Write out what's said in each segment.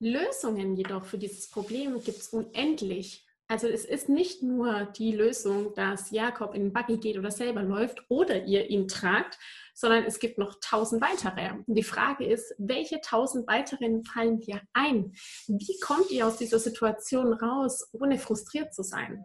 Lösungen jedoch für dieses Problem gibt es unendlich. Also es ist nicht nur die Lösung, dass Jakob in den Buggy geht oder selber läuft oder ihr ihn tragt, sondern es gibt noch tausend weitere. Und die Frage ist, welche tausend weiteren fallen dir ein? Wie kommt ihr aus dieser Situation raus, ohne frustriert zu sein?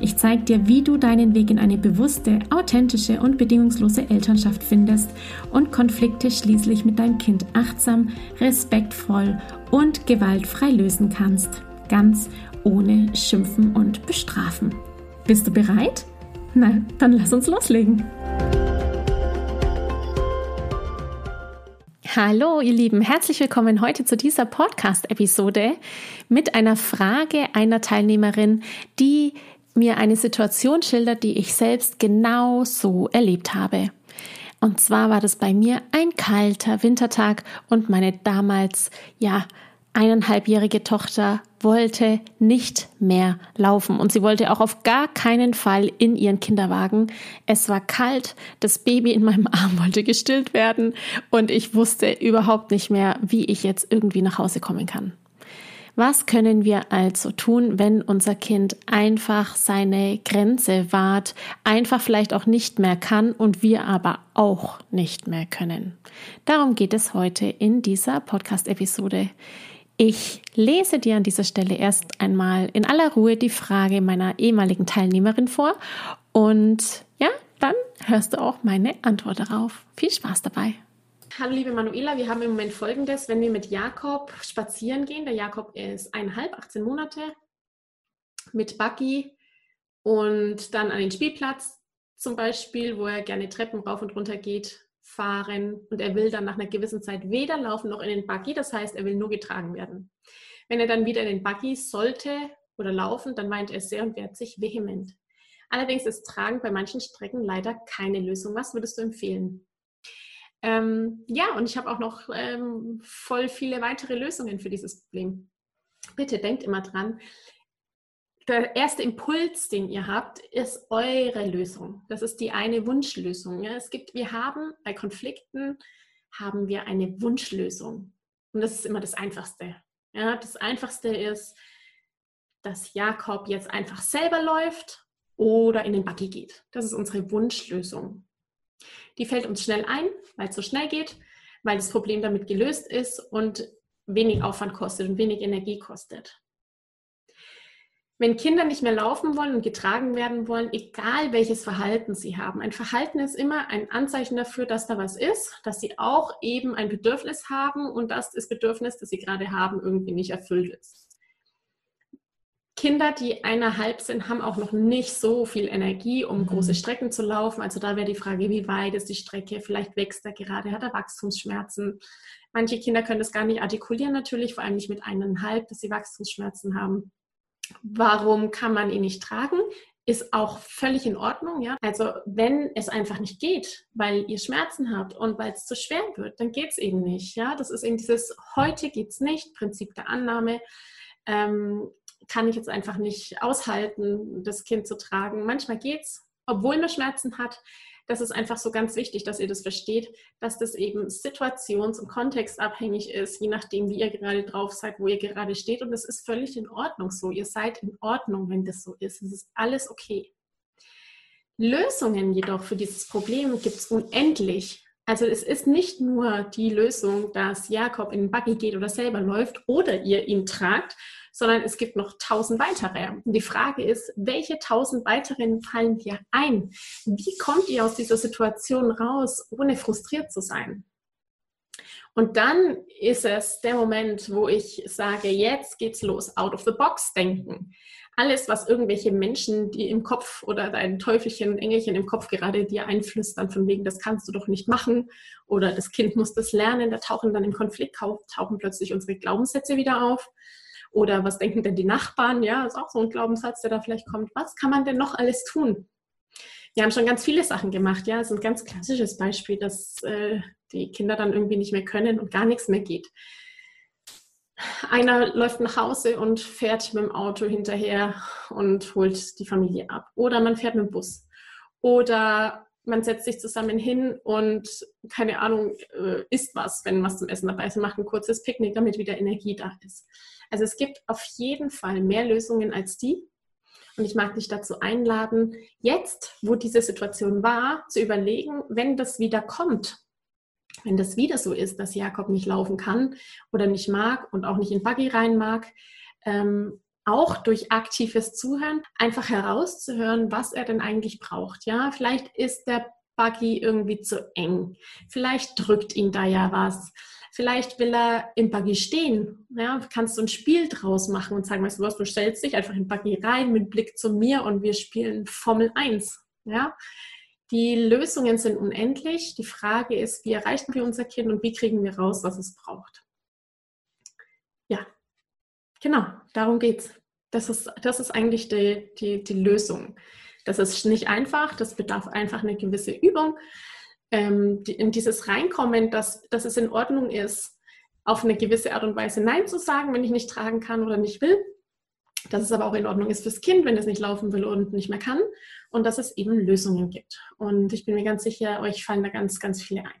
Ich zeige dir, wie du deinen Weg in eine bewusste, authentische und bedingungslose Elternschaft findest und Konflikte schließlich mit deinem Kind achtsam, respektvoll und gewaltfrei lösen kannst. Ganz ohne Schimpfen und Bestrafen. Bist du bereit? Na, dann lass uns loslegen. Hallo, ihr Lieben, herzlich willkommen heute zu dieser Podcast-Episode mit einer Frage einer Teilnehmerin, die mir eine Situation schildert, die ich selbst genau so erlebt habe. Und zwar war das bei mir ein kalter Wintertag und meine damals, ja, eineinhalbjährige Tochter wollte nicht mehr laufen und sie wollte auch auf gar keinen Fall in ihren Kinderwagen. Es war kalt, das Baby in meinem Arm wollte gestillt werden und ich wusste überhaupt nicht mehr, wie ich jetzt irgendwie nach Hause kommen kann. Was können wir also tun, wenn unser Kind einfach seine Grenze wahrt, einfach vielleicht auch nicht mehr kann und wir aber auch nicht mehr können? Darum geht es heute in dieser Podcast-Episode. Ich lese dir an dieser Stelle erst einmal in aller Ruhe die Frage meiner ehemaligen Teilnehmerin vor und ja, dann hörst du auch meine Antwort darauf. Viel Spaß dabei. Hallo liebe Manuela, wir haben im Moment folgendes, wenn wir mit Jakob spazieren gehen, der Jakob ist eineinhalb, 18 Monate, mit Buggy und dann an den Spielplatz zum Beispiel, wo er gerne Treppen rauf und runter geht, fahren und er will dann nach einer gewissen Zeit weder laufen noch in den Buggy, das heißt, er will nur getragen werden. Wenn er dann wieder in den Buggy sollte oder laufen, dann weint er sehr und wehrt sich vehement. Allerdings ist Tragen bei manchen Strecken leider keine Lösung. Was würdest du empfehlen? Ähm, ja, und ich habe auch noch ähm, voll viele weitere Lösungen für dieses Problem. Bitte denkt immer dran, der erste Impuls, den ihr habt, ist eure Lösung. Das ist die eine Wunschlösung. Ja, es gibt, wir haben bei Konflikten haben wir eine Wunschlösung. Und das ist immer das Einfachste. Ja, das Einfachste ist, dass Jakob jetzt einfach selber läuft oder in den Buggy geht. Das ist unsere Wunschlösung. Die fällt uns schnell ein, weil es so schnell geht, weil das Problem damit gelöst ist und wenig Aufwand kostet und wenig Energie kostet. Wenn Kinder nicht mehr laufen wollen und getragen werden wollen, egal welches Verhalten sie haben, ein Verhalten ist immer ein Anzeichen dafür, dass da was ist, dass sie auch eben ein Bedürfnis haben und dass das Bedürfnis, das sie gerade haben, irgendwie nicht erfüllt ist. Kinder, die eineinhalb sind, haben auch noch nicht so viel Energie, um mhm. große Strecken zu laufen. Also da wäre die Frage, wie weit ist die Strecke? Vielleicht wächst er gerade, hat er Wachstumsschmerzen. Manche Kinder können das gar nicht artikulieren natürlich, vor allem nicht mit eineinhalb, dass sie Wachstumsschmerzen haben. Warum kann man ihn nicht tragen? Ist auch völlig in Ordnung, ja. Also wenn es einfach nicht geht, weil ihr Schmerzen habt und weil es zu schwer wird, dann geht es eben nicht, ja. Das ist eben dieses heute geht's nicht, Prinzip der Annahme. Ähm, kann ich jetzt einfach nicht aushalten, das Kind zu tragen. Manchmal geht es, obwohl man Schmerzen hat. Das ist einfach so ganz wichtig, dass ihr das versteht, dass das eben situations- und kontextabhängig ist, je nachdem, wie ihr gerade drauf seid, wo ihr gerade steht. Und das ist völlig in Ordnung so. Ihr seid in Ordnung, wenn das so ist. Es ist alles okay. Lösungen jedoch für dieses Problem gibt es unendlich. Also es ist nicht nur die Lösung, dass Jakob in den Buggy geht oder selber läuft oder ihr ihn tragt, sondern es gibt noch tausend weitere. Und die Frage ist, welche tausend weiteren fallen dir ein? Wie kommt ihr aus dieser Situation raus, ohne frustriert zu sein? Und dann ist es der Moment, wo ich sage, jetzt geht's los, out of the box denken. Alles, was irgendwelche Menschen, die im Kopf oder dein Teufelchen, Engelchen im Kopf gerade dir einflüstern, von wegen, das kannst du doch nicht machen oder das Kind muss das lernen, da tauchen dann im Konflikt, tauchen plötzlich unsere Glaubenssätze wieder auf. Oder was denken denn die Nachbarn? Ja, ist auch so ein Glaubenssatz, der da vielleicht kommt. Was kann man denn noch alles tun? Wir haben schon ganz viele Sachen gemacht. Ja, das ist ein ganz klassisches Beispiel, dass äh, die Kinder dann irgendwie nicht mehr können und gar nichts mehr geht. Einer läuft nach Hause und fährt mit dem Auto hinterher und holt die Familie ab. Oder man fährt mit dem Bus. Oder man setzt sich zusammen hin und, keine Ahnung, äh, isst was, wenn was zum Essen dabei ist, macht ein kurzes Picknick, damit wieder Energie da ist. Also es gibt auf jeden Fall mehr Lösungen als die. Und ich mag dich dazu einladen, jetzt, wo diese Situation war, zu überlegen, wenn das wieder kommt, wenn das wieder so ist, dass Jakob nicht laufen kann oder nicht mag und auch nicht in Buggy rein mag, ähm, auch durch aktives Zuhören einfach herauszuhören, was er denn eigentlich braucht. Ja, vielleicht ist der Buggy irgendwie zu eng. Vielleicht drückt ihn da ja was. Vielleicht will er im Buggy stehen. Ja, kannst du ein Spiel draus machen und sagen, weißt du was, du stellst dich einfach in Buggy rein mit Blick zu mir und wir spielen Formel 1. Ja, die Lösungen sind unendlich. Die Frage ist, wie erreichen wir unser Kind und wie kriegen wir raus, was es braucht. Genau, darum geht's. Das ist, das ist eigentlich die, die, die Lösung. Das ist nicht einfach, das bedarf einfach eine gewisse Übung. Ähm, die, in dieses Reinkommen, dass, dass es in Ordnung ist, auf eine gewisse Art und Weise Nein zu sagen, wenn ich nicht tragen kann oder nicht will dass es aber auch in Ordnung ist fürs Kind, wenn es nicht laufen will und nicht mehr kann und dass es eben Lösungen gibt. Und ich bin mir ganz sicher, euch fallen da ganz, ganz viele ein.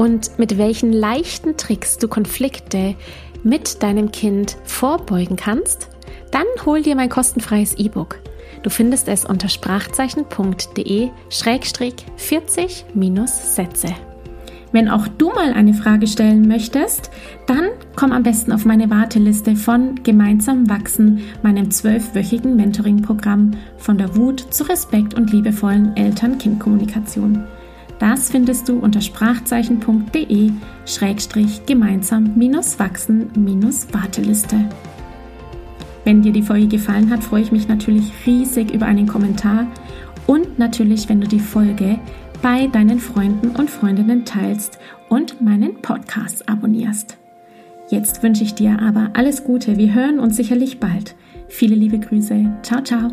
und mit welchen leichten Tricks du Konflikte mit deinem Kind vorbeugen kannst? Dann hol dir mein kostenfreies E-Book. Du findest es unter sprachzeichen.de-40-Sätze. Wenn auch du mal eine Frage stellen möchtest, dann komm am besten auf meine Warteliste von Gemeinsam wachsen, meinem zwölfwöchigen Mentoring-Programm von der Wut zu Respekt und liebevollen Eltern-Kind-Kommunikation. Das findest du unter sprachzeichen.de-gemeinsam-wachsen-warteliste. Wenn dir die Folge gefallen hat, freue ich mich natürlich riesig über einen Kommentar und natürlich, wenn du die Folge bei deinen Freunden und Freundinnen teilst und meinen Podcast abonnierst. Jetzt wünsche ich dir aber alles Gute. Wir hören uns sicherlich bald. Viele liebe Grüße. Ciao, ciao.